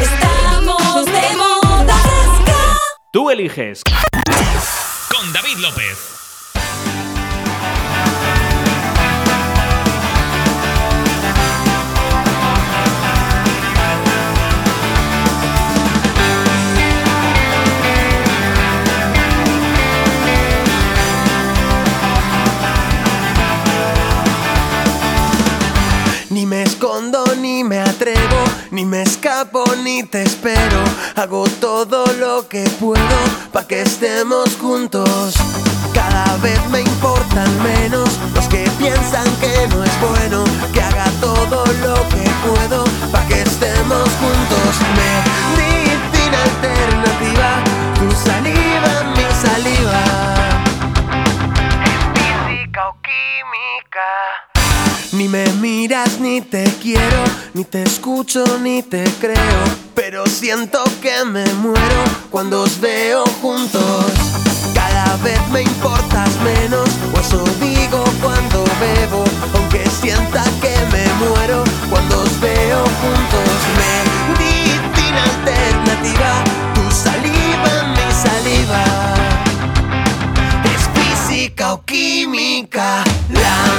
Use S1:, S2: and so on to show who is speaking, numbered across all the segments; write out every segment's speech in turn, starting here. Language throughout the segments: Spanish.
S1: Estamos de moda
S2: Tú eliges.
S3: Con David López.
S4: Ni te espero. Hago todo lo que puedo pa' que estemos juntos. Cada vez me importan menos los que piensan que no es bueno. Que haga todo lo que puedo pa' que estemos juntos. Medicina alternativa, tu saliva, mi saliva. Física o química. Ni me miras ni te quiero, ni te escucho ni te creo, pero siento que me muero cuando os veo juntos. Cada vez me importas menos, o eso digo cuando bebo, aunque sienta que me muero cuando os veo juntos. Medicina alternativa, tu saliva, mi saliva es física o química, la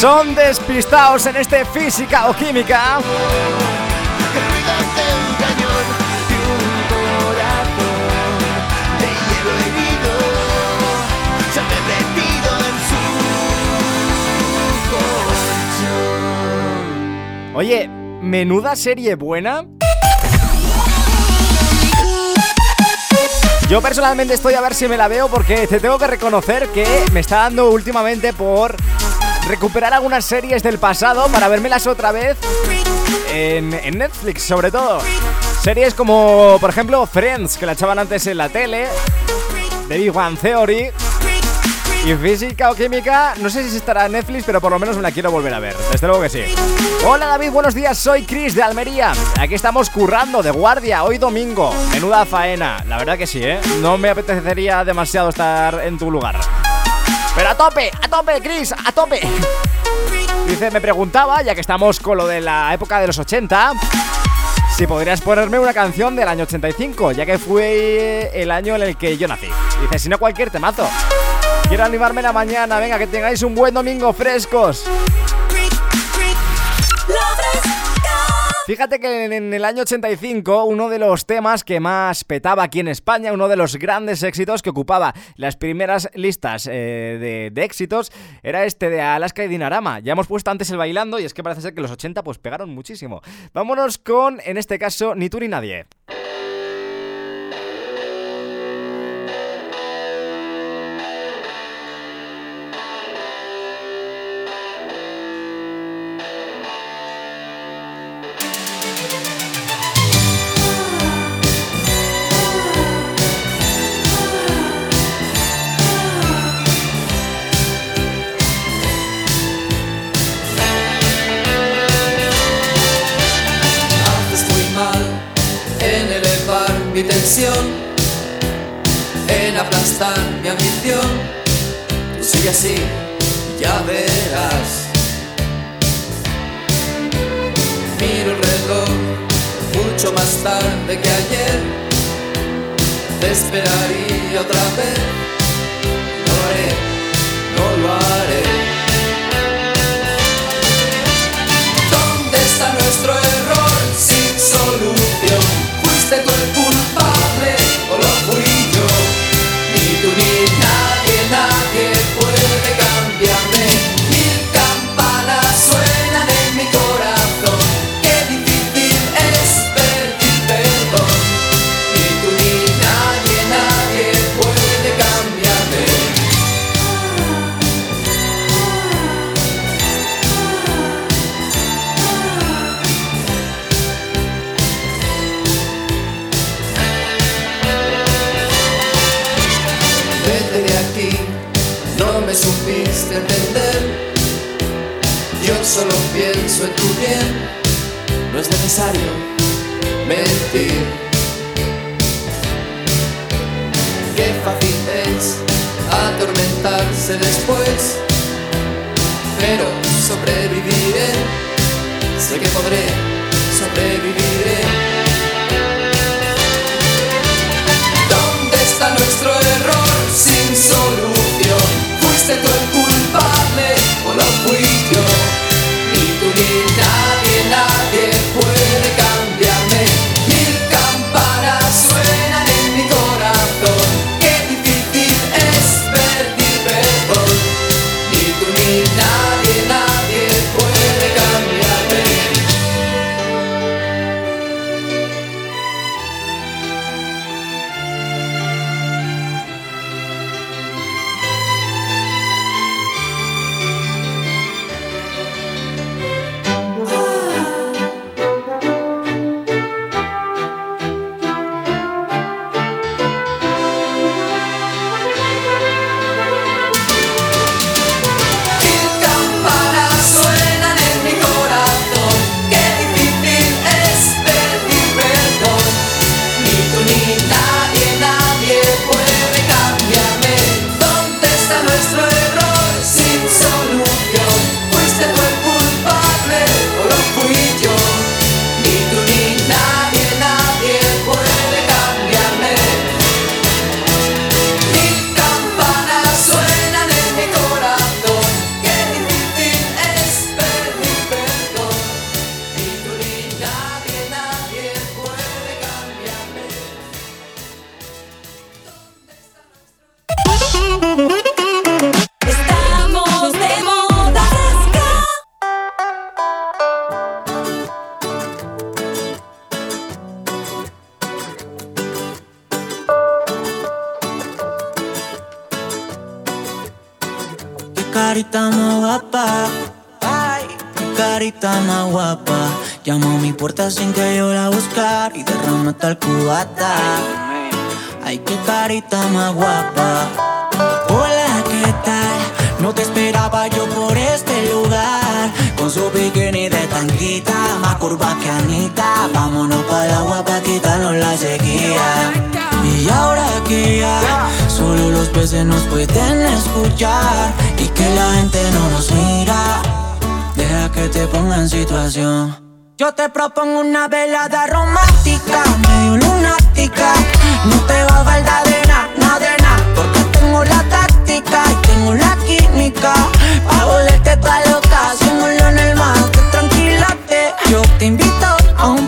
S5: Son despistados en este física o química. Oye, menuda serie buena. Yo personalmente estoy a ver si me la veo porque te tengo que reconocer que me está dando últimamente por recuperar algunas series del pasado para vérmelas otra vez en, Netflix sobre todo. Series como, por ejemplo, Friends, que la echaban antes en la tele, The Big One Theory, y física o química, no sé si estará en Netflix, pero por lo menos me la quiero volver a ver. Desde luego que sí. Hola David, buenos días, soy Chris de Almería. Aquí estamos currando de guardia hoy domingo. Menuda faena. La verdad que sí, ¿eh? No me apetecería demasiado estar en tu lugar. Pero a tope, a tope, Chris, a tope. Dice, me preguntaba, ya que estamos con lo de la época de los 80, si podrías ponerme una canción del año 85, ya que fue el año en el que yo nací. Dice, si no cualquier temazo. Quiero animarme la mañana, venga, que tengáis un buen domingo frescos. Fíjate que en el año 85 uno de los temas que más petaba aquí en España, uno de los grandes éxitos que ocupaba las primeras listas eh, de, de éxitos, era este de Alaska y Dinarama. Ya hemos puesto antes el bailando y es que parece ser que los 80 pues pegaron muchísimo. Vámonos con, en este caso, Ni tú ni nadie.
S6: Hola, ¿qué tal? No te esperaba yo por este lugar. Con su bikini de tanguita, más curva que Anita. Vámonos para el agua para quitarnos la sequía. Y ahora que ya solo los peces nos pueden escuchar y que la gente no nos mira, deja que te ponga en situación. Yo te propongo una velada romántica, medio lunática. No te va a faltar de nada, tengo la táctica y tengo la química. Pa' volverte toda loca, haciéndolo en el tranquilate. Yo te invito a un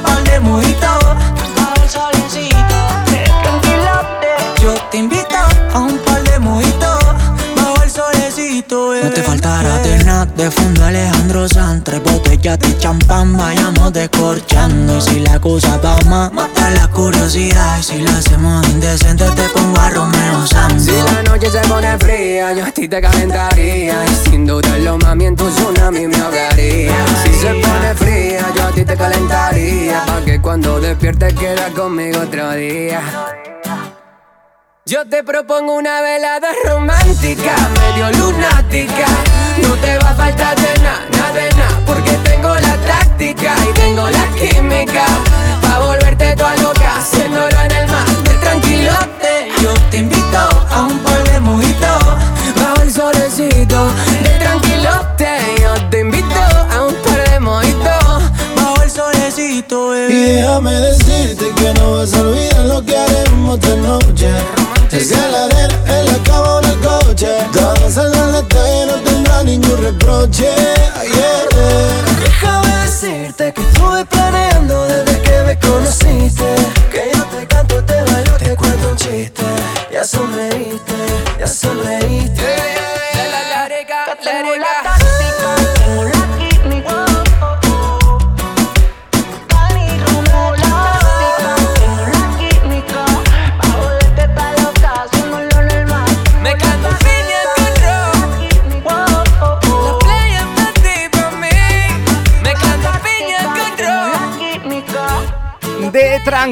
S6: de fondo Alejandro Sanz, tres botellas de champán, vayamos descorchando. Y si la cosa va más, mata la curiosidad. Y si lo hacemos indecente, te pongo a Romeo Santos.
S7: Si la noche se pone fría, yo a ti te calentaría Y sin dudarlo, mami, en tu tsunami me ahogaría Si se pone fría, yo a ti te calentaría Pa' que cuando despiertes quieras conmigo otro día yo te propongo una velada romántica, medio lunática. No te va a faltar de nada, nada de nada, porque tengo la táctica y tengo la química. Pa' volverte toda loca, haciéndolo en el mar
S8: de tranquilote. Yo te invito a un par de mojitos, bajo el solecito de tranquilote. Yo te invito a un par de mojitos, bajo el solecito. Y
S4: déjame decirte que no vas a olvidar lo que haremos esta noche.
S9: Desde la arena, en la
S10: cama o en el coche, todos en ningún
S5: reproche.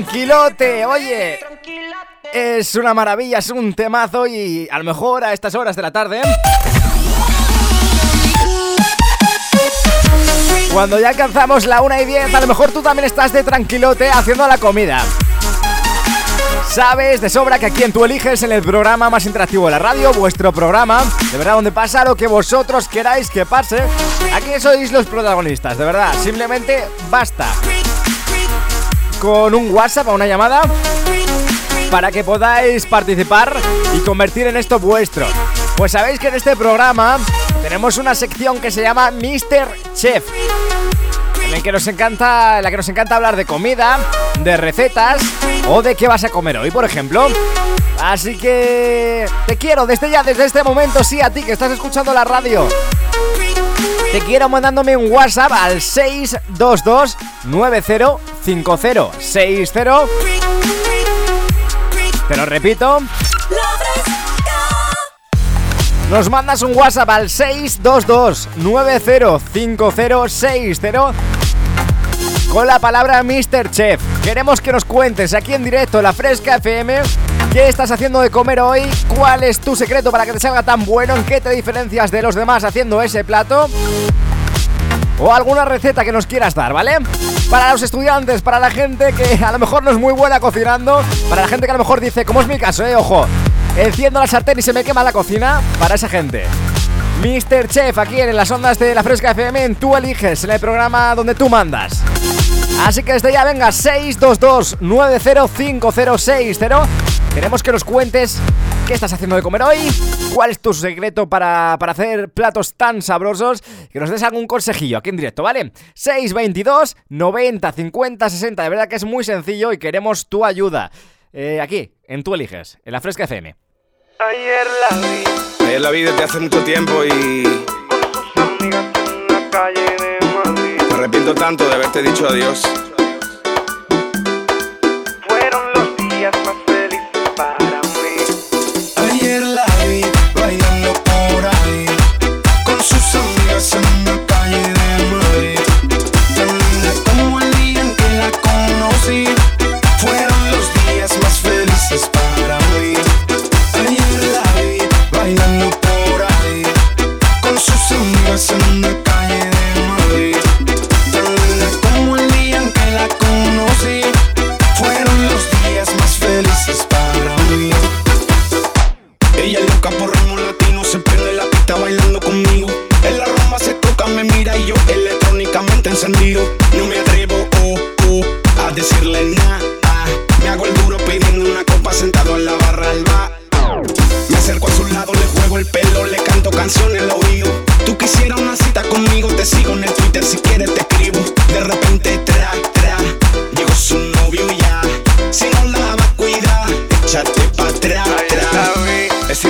S5: Tranquilote, oye. Es una maravilla, es un temazo y a lo mejor a estas horas de la tarde. Cuando ya alcanzamos la 1 y 10, a lo mejor tú también estás de tranquilote haciendo la comida. Sabes de sobra que aquí en Tú Eliges, en el programa más interactivo de la radio, vuestro programa, de verdad, donde pasa lo que vosotros queráis que pase, aquí sois los protagonistas, de verdad, simplemente basta con un WhatsApp o una llamada para que podáis participar y convertir en esto vuestro. Pues sabéis que en este programa tenemos una sección que se llama Mr. Chef. En el que nos encanta, en la que nos encanta hablar de comida, de recetas o de qué vas a comer hoy, por ejemplo. Así que te quiero desde ya, desde este momento, sí, a ti que estás escuchando la radio. Te quiero mandándome un WhatsApp al 622 9050 60. Te lo repito. Nos mandas un WhatsApp al 622 905060 con la palabra Mr. Chef. Queremos que nos cuentes aquí en directo la Fresca FM qué estás haciendo de comer hoy, cuál es tu secreto para que te salga tan bueno, en qué te diferencias de los demás haciendo ese plato o alguna receta que nos quieras dar, ¿vale? Para los estudiantes, para la gente que a lo mejor no es muy buena cocinando, para la gente que a lo mejor dice, como es mi caso, eh, ojo, enciendo la sartén y se me quema la cocina, para esa gente. Mr. Chef, aquí en las ondas de la Fresca FM, Tú Eliges, en el programa donde tú mandas. Así que desde ya, venga, 622-905060. Queremos que nos cuentes qué estás haciendo de comer hoy, cuál es tu secreto para, para hacer platos tan sabrosos, que nos des algún consejillo aquí en directo, ¿vale? 622 90 50 60, de verdad que es muy sencillo y queremos tu ayuda. Eh, aquí, en Tú Eliges, en la Fresca FM.
S11: Ayer la vi
S12: Ayer la vi desde hace mucho tiempo y
S11: con sus amigas en una calle de Madrid.
S12: me arrepiento tanto de haberte dicho adiós.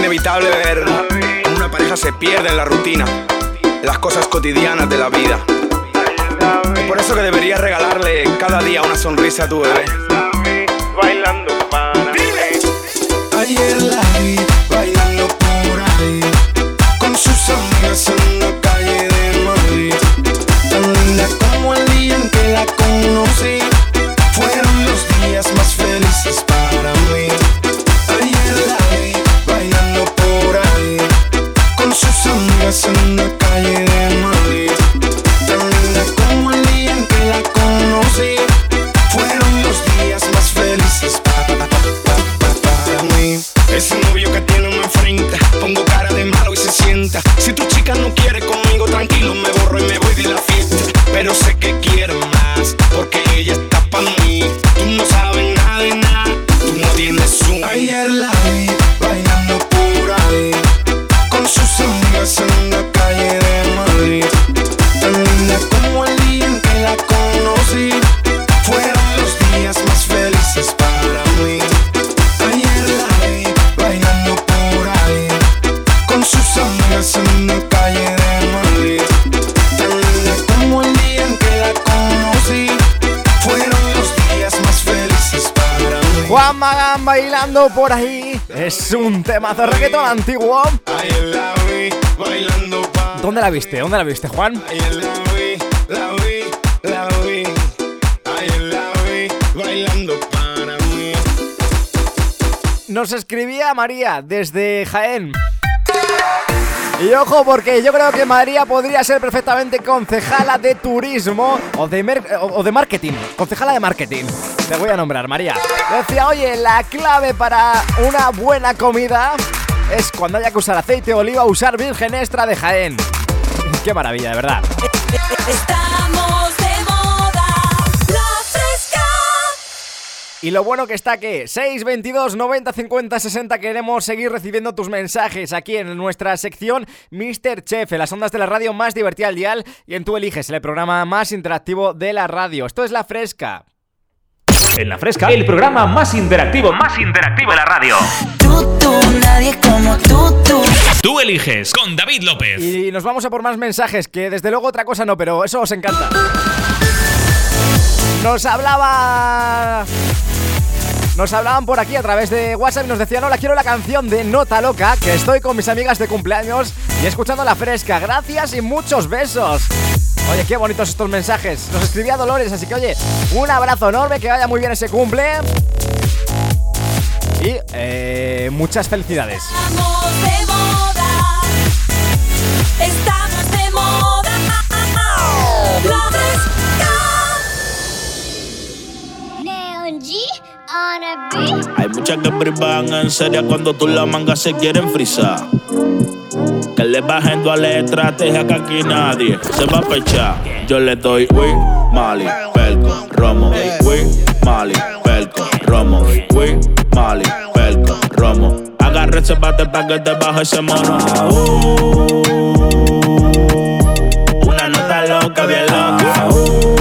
S12: Inevitable ver cómo una pareja se pierde en la rutina, las cosas cotidianas de la vida. Es por eso que deberías regalarle cada día una sonrisa a tu bebé.
S11: Bailando para mí.
S8: Ayer la vi
S5: Juan Magán bailando por ahí. Es un tema de reggaetón antiguo. ¿Dónde la viste? ¿Dónde la viste, Juan? Nos escribía María desde Jaén. Y ojo, porque yo creo que María podría ser perfectamente concejala de turismo o de, o de marketing. Concejala de marketing. Te voy a nombrar, María. Decía, oye, la clave para una buena comida es cuando haya que usar aceite de oliva, usar virgen extra de Jaén. Qué maravilla, de verdad. Y lo bueno que está que 622 90 50 60 queremos seguir recibiendo tus mensajes aquí en nuestra sección Mr. Chef, en las ondas de la radio más divertida al dial y en Tú eliges el programa más interactivo de la radio. Esto es La Fresca.
S2: En la fresca, el programa más interactivo, más interactivo de la radio.
S6: Tú, tú, nadie como tú, tú.
S3: Tú eliges con David López.
S5: Y nos vamos a por más mensajes, que desde luego otra cosa no, pero eso os encanta. Nos hablaba... Nos hablaban por aquí a través de WhatsApp y nos decían, hola, quiero la canción de Nota Loca, que estoy con mis amigas de cumpleaños y escuchando la fresca. Gracias y muchos besos. Oye, qué bonitos estos mensajes. Nos escribía Dolores, así que oye, un abrazo enorme, que vaya muy bien ese cumple. Y eh, muchas felicidades.
S1: Estamos de moda.
S13: Hay muchas que privan en serio cuando tú la mangas se quieren frizar. Que le bajen tu a la estrategia que aquí nadie se va a pechar. Yo le doy Wii, Mali, Pelco, Romo. Wii, Mali, Pelco, Romo. Wii, Mali, Pelco, Romo. Agarra ese bate pa' que te baje ese mono. Uh, una nota loca, bien loca. Uh,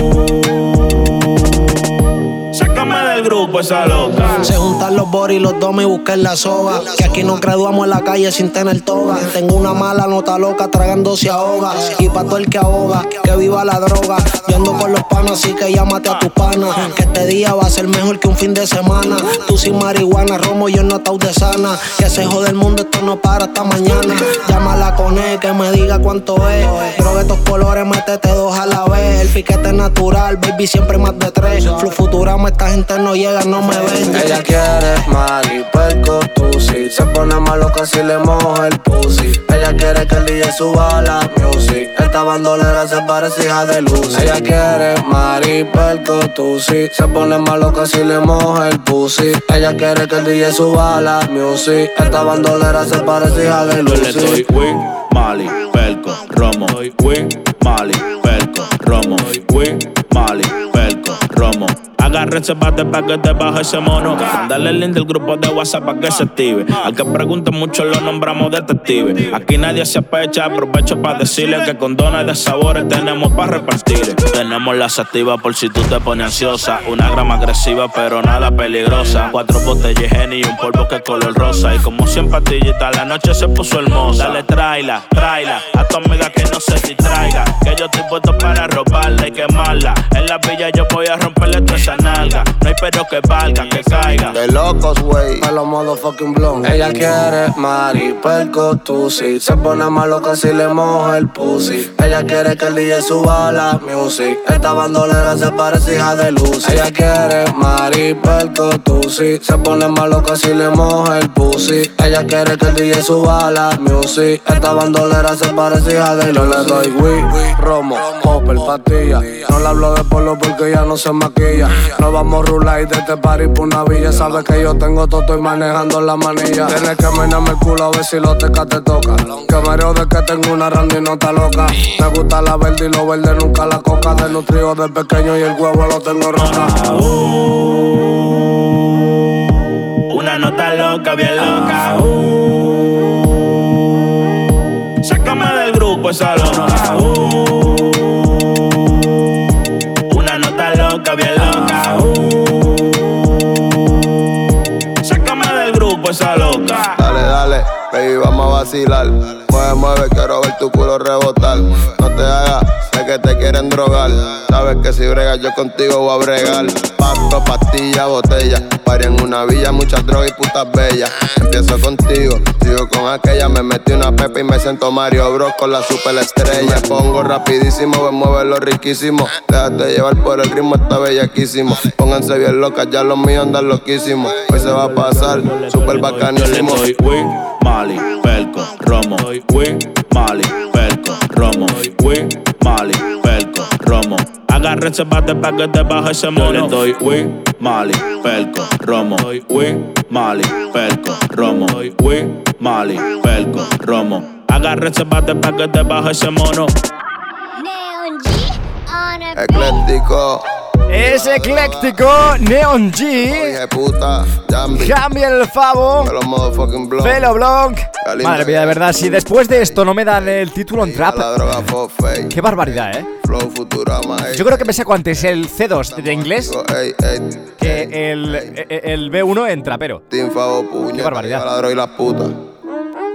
S14: Se juntan los boris, los domes y busquen la soga. Que aquí nos graduamos en la calle sin tener toga. Tengo una mala nota loca tragando se ahoga. Y pa' todo el que ahoga, que viva la droga. Yo ando con los panas, así que llámate a tu pana. Que este día va a ser mejor que un fin de semana. Tú sin marihuana, romo, yo no ataúd de sana. Que se jode el mundo, esto no para hasta mañana. Llámala con él, que me diga cuánto es. Droga estos colores, métete dos a la vez. El piquete natural, baby, siempre más de tres. Flu Futurama, esta gente no llega, no me ven.
S15: Ella quiere Mari, perco, tusi Se pone más loca si le moja el pussy Ella quiere que el DJ suba la music Esta bandolera se parece hija de luz Ella quiere Mari, perco, tusi Se pone más loca si le moja el pussy Ella quiere que el DJ suba la music Esta bandolera se parece hija de
S13: Yo
S15: luz
S13: le doy Wii, Mali, Pelco, Romo. Wii, Mali, Pelco, Romo. Wii, Mali, Pelco, Romo. Agarra ese bate pa' que te baje ese mono. Dale el link del grupo de WhatsApp pa' que se active. Al que pregunte mucho lo nombramos detective. Aquí nadie se apecha, aprovecho pa' decirle que con dones de sabores tenemos pa' repartir. Tenemos la sativa por si tú te pones ansiosa. Una grama agresiva pero nada peligrosa. Cuatro botellas y un polvo que color rosa. Y como 100 pastillitas, la noche se puso hermosa. Dale, tráela, tráela. A tu amiga que no se distraiga. Que yo estoy puesto para robarla y quemarla. En la villa yo voy a romperle toda esa nalga. No hay pero que valga, que caiga.
S15: De locos, wey, a los motherfucking blonde. Ella quiere Mari, perco, tusi. Se pone más loca si le moja el pussy. Ella quiere que el DJ suba la music. Esta bandolera se parece hija de luz. Ella quiere Mari, perco, tusi. Se pone más loca si le moja el pussy. Ella quiere que el DJ suba la music. Esta bandolera se parece hija de luz. Yo le doy weed, romo, popper, pastilla. No le hablo de polo porque ya no se maquilla. No vamos a rular y de este party por una villa. Sabes que yo tengo todo, estoy manejando la manilla. Tienes que menearme el culo a ver si los tecas te toca. Que mareo de que tengo una randa y no está loca. Me gusta la verde y lo verde nunca la coca. De nutrido de pequeño y el huevo lo tengo roca.
S13: Una nota loca, bien loca. Uh, sácame del grupo esa loca. Uh,
S15: baby, vamos a vacilar. Mueve, mueve, quiero ver tu culo rebotar. No te hagas, que
S16: te quieren drogar. Sabes que si bregas yo contigo voy a bregar. Pasto, pastilla, botella. Paré en una villa, muchas drogas y putas bellas. Empiezo contigo, sigo con aquella. Me metí una pepa y me siento Mario Bros con la super estrella. Me pongo rapidísimo, voy a moverlo riquísimo. Déjate llevar por el ritmo, está bellaquísimo. Pónganse bien locas, ya los míos andan loquísimos. Hoy se va a pasar, super bacanísimo.
S13: Win, Mali, Pelco, Romo. Win, Mali, Pelco, Romo. Win, Mali, Pelco, Romo. Agárrense bate pa' que te baje ese mono. Yo le doy Win, Mali, Pelco, Romo. Win, Mali, Pelco, Romo. Win, Mali, Pelco, Romo. Agárrense bate pa' que te baje ese mono.
S17: Neon G on a beat.
S16: Ecléctico.
S5: Es ecléctico, Neon G.
S16: Jambi
S5: el Favo. Velo Blanc. Madre mía, de verdad, si después de esto no me dan el título en trap, qué barbaridad, ¿eh? Yo creo que me saco antes el C2 de inglés que el, el B1 en trapero. Qué barbaridad.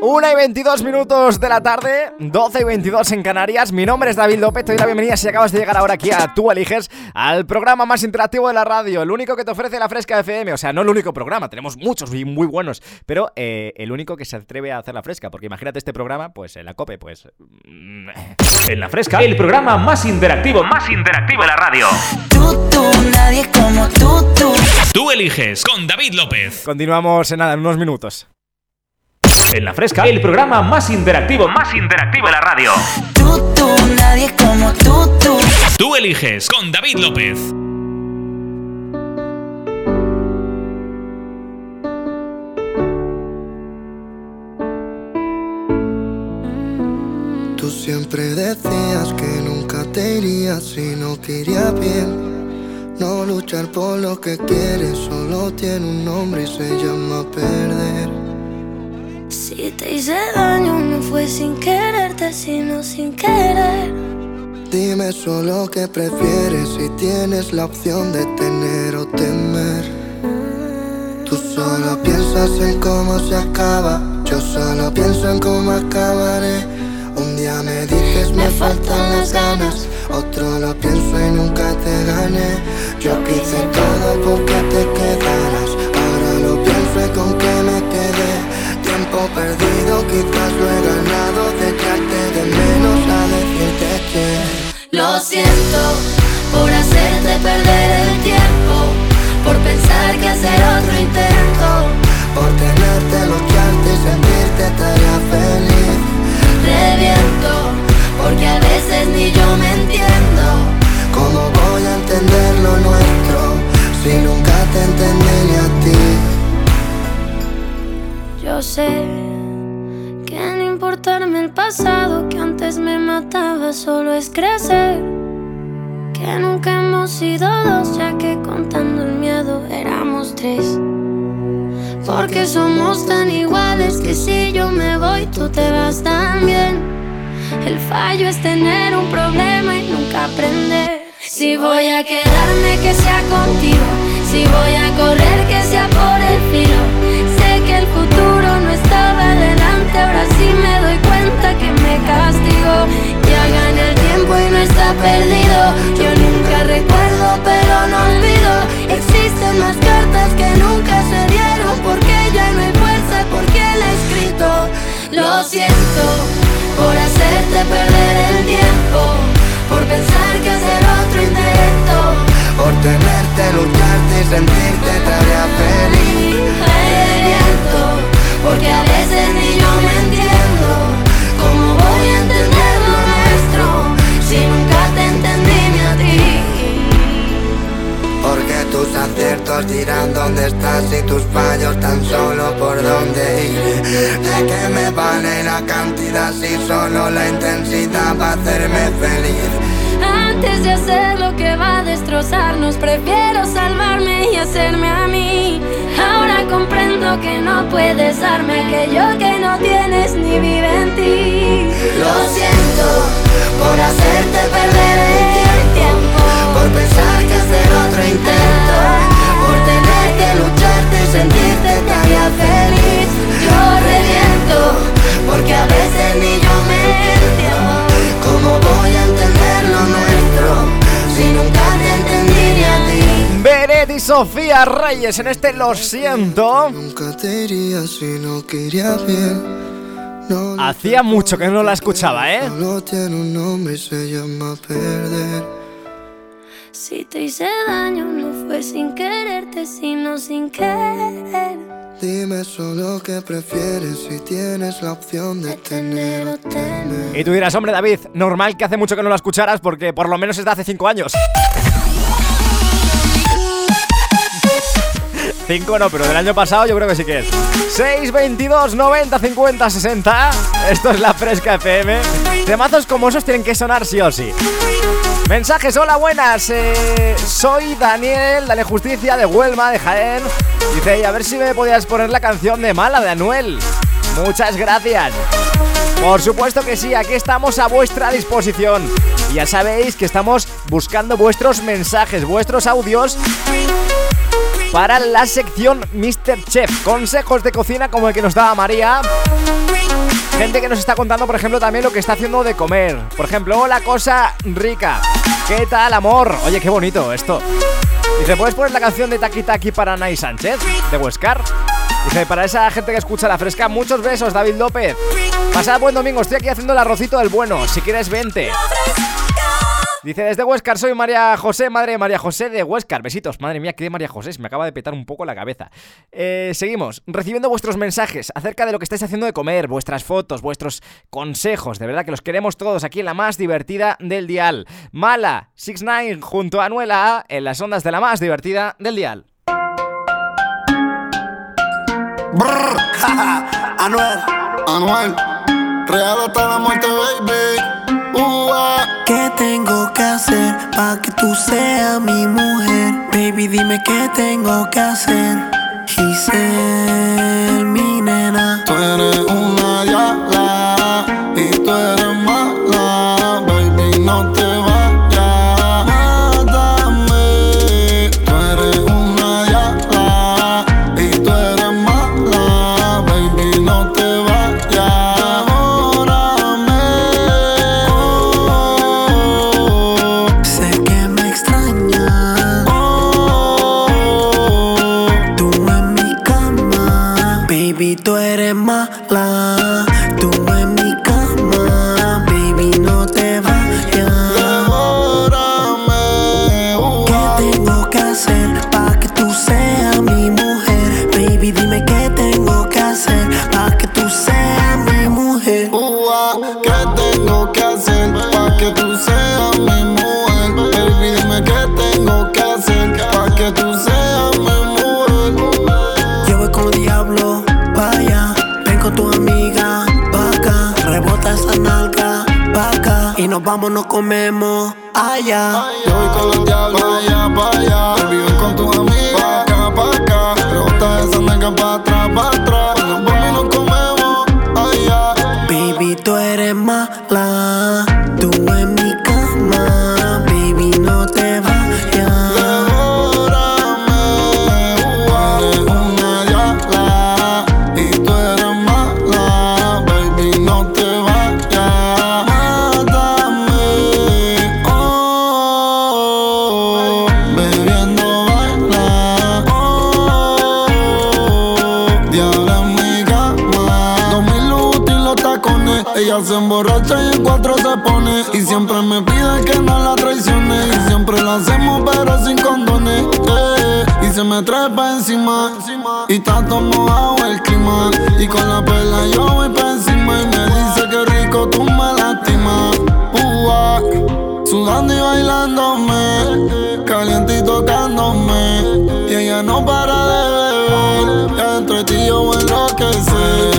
S5: 1 y 22 minutos de la tarde, 12 y 22 en Canarias. Mi nombre es David López, te doy la bienvenida si acabas de llegar ahora aquí a Tú Eliges, al programa más interactivo de la radio, el único que te ofrece la Fresca FM. O sea, no el único programa, tenemos muchos y muy buenos, pero eh, el único que se atreve a hacer la Fresca, porque imagínate este programa, pues en la COPE, pues... mm,
S2: En la fresca, el programa más interactivo, más interactivo de la radio.
S6: Tú, tú, nadie como tú, tú.
S18: Tú eliges con David López.
S5: Continuamos en nada, en unos minutos.
S2: En la fresca, el programa más interactivo, más interactivo de la radio.
S6: Tú, tú, nadie como tú, tú.
S18: Tú eliges con David López.
S19: Tú siempre decías que nunca te irías si no te iría bien. No luchar por lo que quieres solo tiene un nombre y se llama perder.
S20: Si te hice daño no fue sin quererte, sino sin querer.
S19: Dime solo qué prefieres si tienes la opción de tener o temer. Tú solo piensas en cómo se acaba, yo solo pienso en cómo acabaré. Un día me dices me faltan las ganas, otro lo pienso y nunca te gané. Yo quise todo porque te quedaras, ahora lo pienso y con que me quedé. Tiempo perdido, quizás lo he ganado, de echarte de menos a decirte que.
S20: Lo siento por hacerte perder el tiempo, por pensar que hacer otro intento.
S19: Por tenerte, lucharte y sentirte te haría feliz.
S20: Reviento porque a veces ni yo me entiendo.
S19: ¿Cómo voy a entender lo nuestro si nunca te entendí ni a ti?
S20: Sé que no importarme el pasado que antes me mataba solo es crecer. Que nunca hemos sido dos, ya que contando el miedo éramos tres. Porque somos tan iguales que si yo me voy, tú te vas también. El fallo es tener un problema y nunca aprender. Si voy a quedarme, que sea contigo. Si voy a correr, que sea por el filo. Ahora sí me doy cuenta que me castigo. Ya gané el tiempo y no está perdido. Yo nunca recuerdo, pero no olvido. Existen más cartas que nunca se dieron, porque ya no hay fuerza, porque él he escrito. Lo siento por hacerte perder el tiempo, por pensar que hacer otro intento.
S19: Por tenerte, lucharte y sentirte te haría feliz.
S20: Porque a veces
S19: dirán dónde estás y tus fallos tan solo por dónde ir. ¿De qué me vale la cantidad si solo la intensidad va a hacerme feliz?
S20: Antes de hacer lo que va a destrozarnos, prefiero salvarme y hacerme a mí. Ahora comprendo que no puedes darme aquello que no tienes ni vive en ti.
S19: Lo siento por hacerte perder el tiempo, por pensar que hacer otro intento, por tener que lucharte y sentirte tan feliz. Yo reviento, porque a veces ni yo me entiendo. ¿Cómo voy a entender lo
S5: nuestro si nunca te entendí ni a ti? Beret y Sofía Reyes en este Lo siento.
S8: Nunca te iría si no quería bien.
S5: Hacía mucho que no la escuchaba, ¿eh?
S8: Solo tiene un nombre y se llama perder.
S20: Si te hice daño, no fue sin quererte, sino sin querer.
S8: Dime solo qué prefieres si tienes la opción de tener o tener.
S5: Y tú dirás, hombre David, normal que hace mucho que no la escucharas porque por lo menos es de hace 5 años. 5 no, pero del año pasado yo creo que sí que es. 622 90 50 60. Esto es la Fresca FM. Temazos como esos tienen que sonar sí o sí. Mensajes, hola, buenas. eh, soy Daniel, dale justicia de Huelma, de Jaén. Dice, y a ver si me podías poner la canción de Mala de Anuel. Muchas gracias. Por supuesto que sí, aquí estamos a vuestra disposición. Ya sabéis que estamos buscando vuestros mensajes, vuestros audios para la sección Mr. Chef. Consejos de cocina como el que nos daba María. Gente que nos está contando, por ejemplo, también lo que está haciendo de comer. Por ejemplo, hola cosa rica. ¿Qué tal, amor? Oye, qué bonito esto. Dice, ¿puedes poner la canción de Taki Taki para Nay Sánchez? De Huescar. Dice, para esa gente que escucha la fresca, muchos besos, David López. Pasad buen domingo, estoy aquí haciendo el arrocito del bueno. Si quieres, vente. Dice, desde Huescar soy María José, madre de María José de Huescar. Besitos, madre mía, que de María José, se me acaba de petar un poco la cabeza. Eh, seguimos, recibiendo vuestros mensajes acerca de lo que estáis haciendo de comer, vuestras fotos, vuestros consejos. De verdad que los queremos todos aquí en la más divertida del dial. Mala, 6 junto a Anuela A en las ondas de la más divertida del dial.
S8: Brr, Anuel, la muerte, baby.
S6: ¿Qué tengo que hacer para que tú seas mi mujer? Baby, dime qué tengo que hacer. Giselle, mi nena.
S8: Tú eres una diabla
S6: nos vamos, nos comemos allá.
S8: Yo voy con los diablos, vaya, vaya. Baby, ven con tu amiga, pa' acá, pa' acá. Rebota esa nalga pa' atrás, pa' atrás. Y está todo mojado el clima. Y con la perla yo voy pa' encima. Y me dice que rico tú me lastimas. Sudando y bailándome. Caliente y tocándome. Y ella no para de beber. Entre ti yo me enloquecer.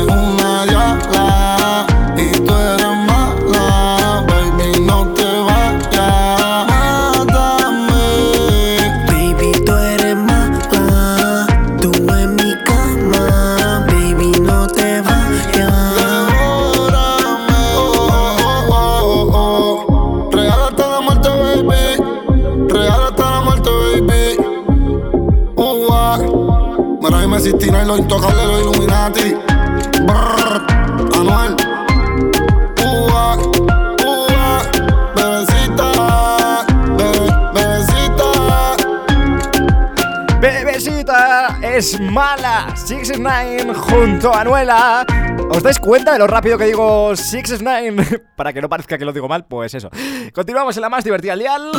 S5: ¿Os dais cuenta de lo rápido que digo 6 9 Para que no parezca que lo digo mal, pues eso. Continuamos en la más divertida al dial.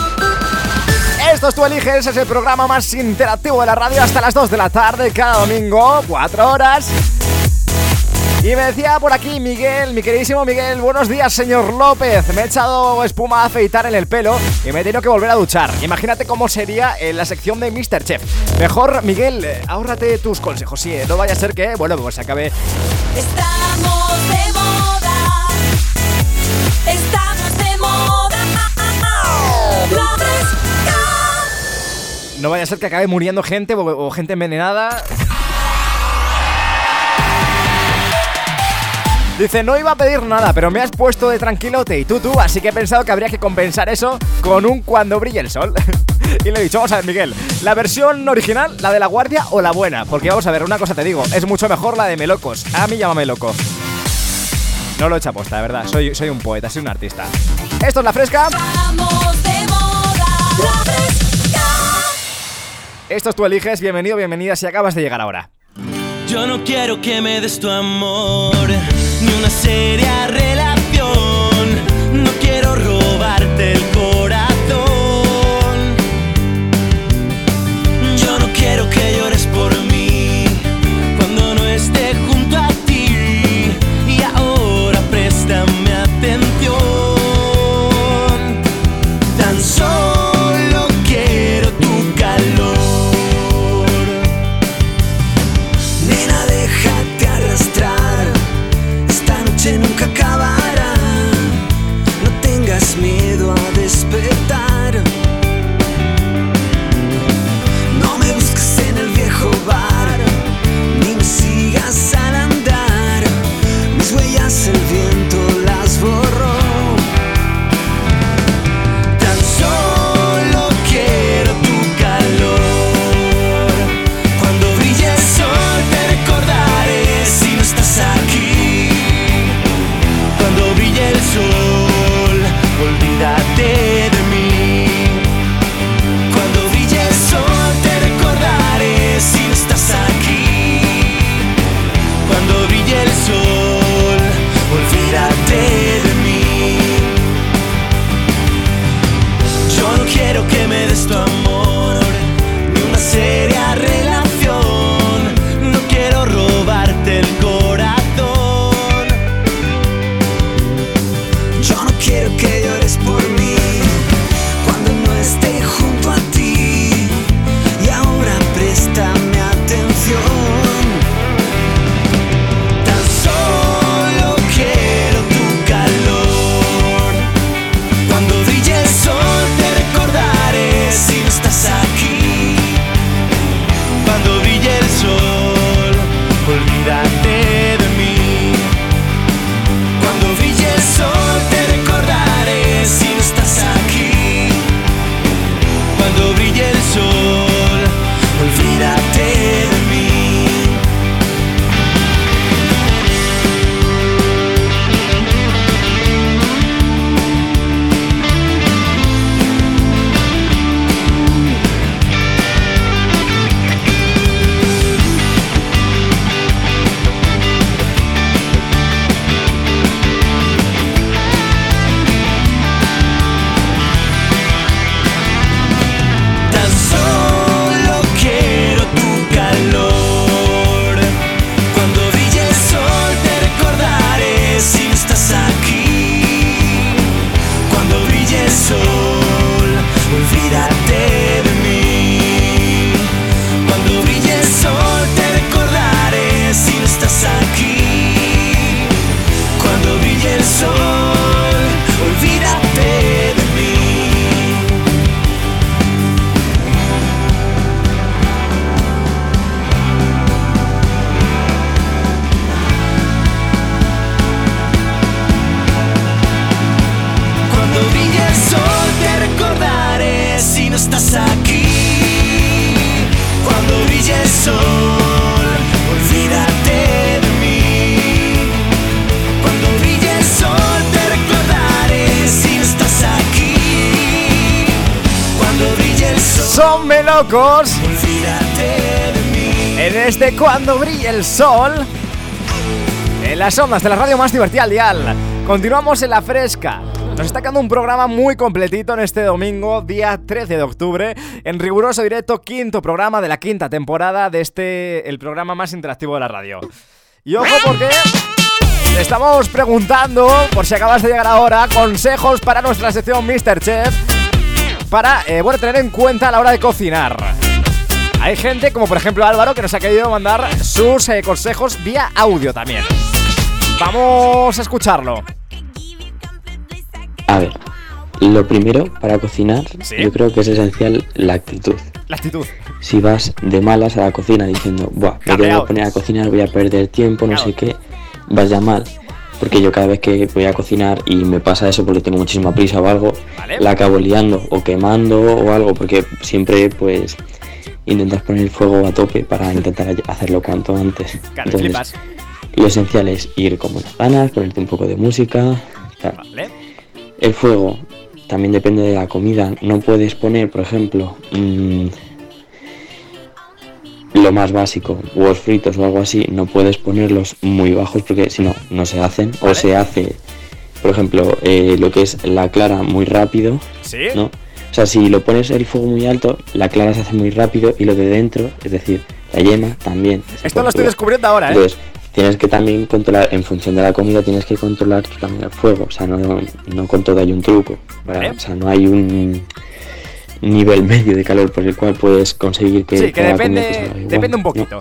S5: Esto es Tú Eliges, es el programa más interactivo de la radio hasta las 2 de la tarde cada domingo, 4 horas. Y me decía por aquí Miguel, mi queridísimo Miguel, buenos días señor López. Me he echado espuma a afeitar en el pelo y me he tenido que volver a duchar. Imagínate cómo sería en la sección de Mr. Chef. Mejor, Miguel, eh, ahórrate tus consejos, sí, eh, no vaya a ser que, bueno, pues acabe
S1: Estamos de moda. Estamos de moda.
S5: No vaya a ser que acabe muriendo gente o, o gente envenenada. Dice, no iba a pedir nada, pero me has puesto de tranquilote y tú tú, así que he pensado que habría que compensar eso con un cuando brille el sol. y le he dicho, vamos a ver, Miguel, ¿la versión original, la de la guardia o la buena? Porque vamos a ver, una cosa te digo, es mucho mejor la de Melocos. A mí llámame loco. No lo he hecho aposta, de verdad, soy, soy un poeta, soy un artista. Esto es La Fresca.
S1: Estamos de moda. La fresca.
S5: Esto es Tú Eliges, bienvenido, bienvenida si acabas de llegar ahora.
S21: Yo no quiero que me des tu amor, una seria relación. No quiero robarte el corazón. En
S5: este Cuando brille el sol, en las ondas de la radio más divertida al dial. Continuamos en la fresca. Nos está quedando un programa muy completito en este domingo, día 13 de octubre, en riguroso directo, quinto programa de la quinta temporada de este, el programa más interactivo de la radio. Y ojo porque estamos preguntando, por si acabas de llegar ahora, consejos para nuestra sección Mr. Chef, para, eh, bueno, tener en cuenta a la hora de cocinar. Hay gente, como por ejemplo Álvaro, que nos ha querido mandar sus eh, consejos vía audio también. Vamos a escucharlo.
S22: A ver, lo primero para cocinar, yo creo que es esencial la actitud.
S5: La actitud.
S22: Si vas de malas a la cocina diciendo, Buah, me voy a poner a cocinar, voy a perder tiempo, no sé qué, vas ya mal. Porque yo cada vez que voy a cocinar y me pasa eso porque tengo muchísima prisa o algo, la acabo liando o quemando o algo, porque siempre pues intentas poner el fuego a tope para intentar hacerlo cuanto antes.
S5: Claro, flipas.
S22: lo esencial es ir con buenas ganas, ponerte un poco de música. El fuego también depende de la comida. No puedes poner, por ejemplo, mm, lo más básico, huevos fritos o algo así. No puedes ponerlos muy bajos porque si no, no se hacen. O se hace, por ejemplo, eh, lo que es la clara muy rápido.
S5: ¿Sí?
S22: ¿no? O sea, si lo pones el fuego muy alto, la clara se hace muy rápido y lo de dentro, es decir, la yema también.
S5: Esto lo estoy descubriendo ahora, ¿eh?
S22: Entonces, tienes que también controlar, en función de la comida, tienes que controlar también el fuego. O sea, no, no con todo hay un truco. ¿vale? O sea, no hay un nivel medio de calor por el cual puedes conseguir que.
S5: Sí, que depende,
S22: igual,
S5: depende un
S22: ¿no?
S5: poquito.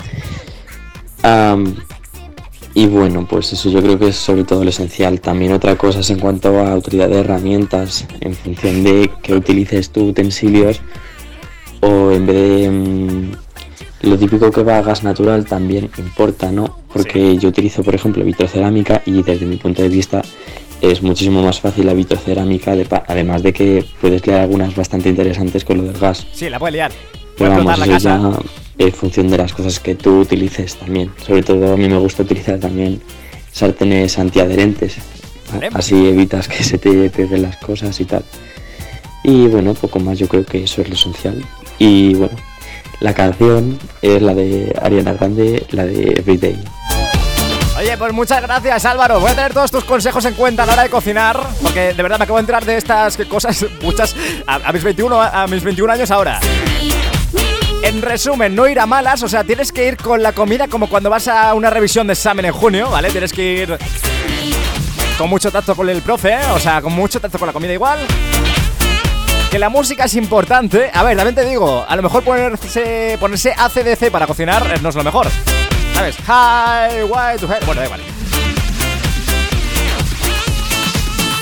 S22: Y bueno, pues eso yo creo que es sobre todo lo esencial. También otra cosa es en cuanto a utilidad de herramientas, en función de que utilices tus utensilios o en vez de mm, lo típico que va a gas natural también importa, ¿no? Porque yo utilizo, por ejemplo, vitrocerámica y desde mi punto de vista es muchísimo más fácil la vitrocerámica, de además de que puedes crear algunas bastante interesantes con lo del gas.
S5: Sí, la puede liar.
S22: Pero vamos, eso
S5: casa.
S22: ya en función de las cosas que tú utilices también. Sobre todo a mí me gusta utilizar también sartenes antiadherentes.
S5: Vale.
S22: Así evitas que se te peguen las cosas y tal. Y bueno, poco más yo creo que eso es lo esencial. Y bueno, la canción es la de Ariana Grande, la de Everyday.
S5: Oye, pues muchas gracias Álvaro. Voy a tener todos tus consejos en cuenta a la hora de cocinar. Porque de verdad me acabo de enterar de estas cosas muchas a, mis 21, a mis 21 años ahora. En resumen, no ir a malas, o sea, tienes que ir con la comida como cuando vas a una revisión de examen en junio, ¿vale? Tienes que ir con mucho tacto con el profe, ¿eh? o sea, con mucho tacto con la comida igual. Que la música es importante. A ver, también te digo, a lo mejor ponerse, ponerse ACDC para cocinar no es lo mejor. ¿Sabes? Hi, why to hell. Bueno, da igual.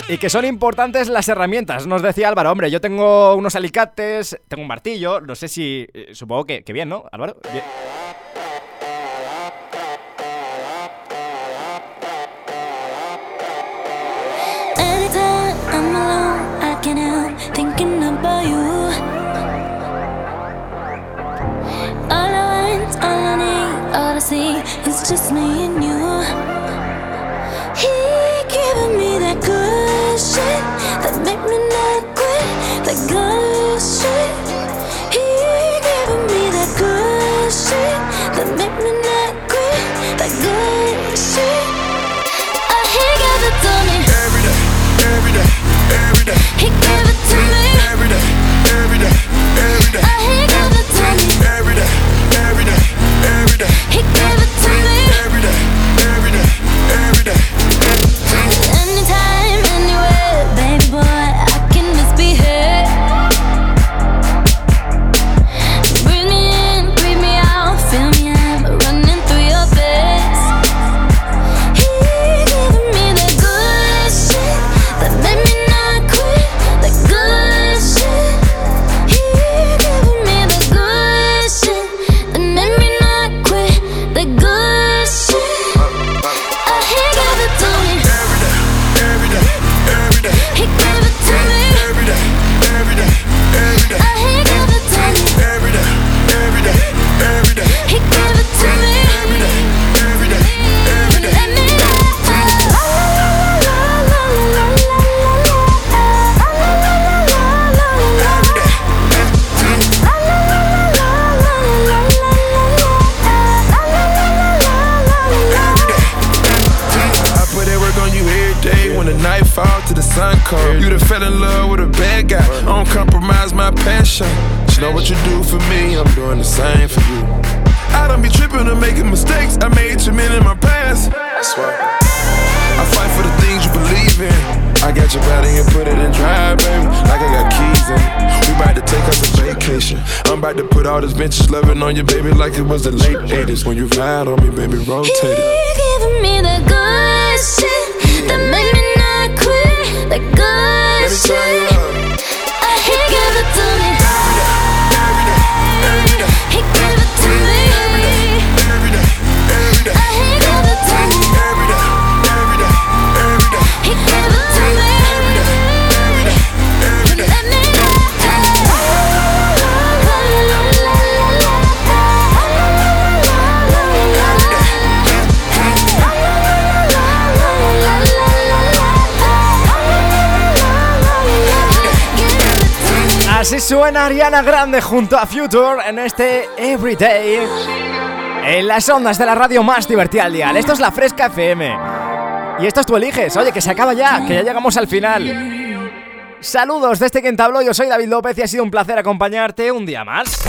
S5: Y que son importantes las herramientas. Nos decía Álvaro, hombre, yo tengo unos alicates, tengo un martillo, no sé si... eh, supongo que, que bien, ¿no, Álvaro? Bien.
S20: See is just me and you. He giving me that good shit that make me not quit. That good shit. He giving me that good shit that make me not quit. That good shit. Oh, he gave it to me.
S8: Every day, every day, every day.
S20: He gave it to me.
S8: Every day, every day, every day. Every day.
S20: He gave it to me.
S8: Every day, every day, every day.
S23: To put all this vintage loving on you, baby, like it was the late 80s. When you ride on me, baby, rotate it.
S24: Giving me the good shit that make me not quit. The good shit.
S5: Así suena Ariana Grande junto a Future en este Everyday. En las ondas de la radio más divertida al día. Esto es la Fresca FM. Y esto es tú eliges. Oye, que se acaba ya, que ya llegamos al final. Saludos desde quien te hablo, yo soy David López y ha sido un placer acompañarte un día más.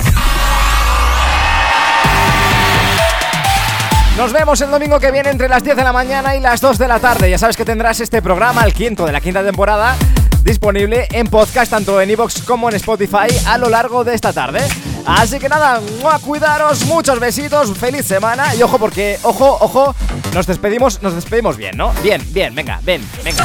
S5: Nos vemos el domingo que viene entre las 10 de la mañana y las 2 de la tarde. Ya sabes que tendrás este programa, el quinto de la quinta temporada, disponible en podcast tanto en iVoox como en Spotify a lo largo de esta tarde. Así que nada, ¡mua! cuidaros, muchos besitos, feliz semana y ojo porque, ojo, ojo, nos despedimos, nos despedimos bien, ¿no? Bien, bien, venga, ven, venga.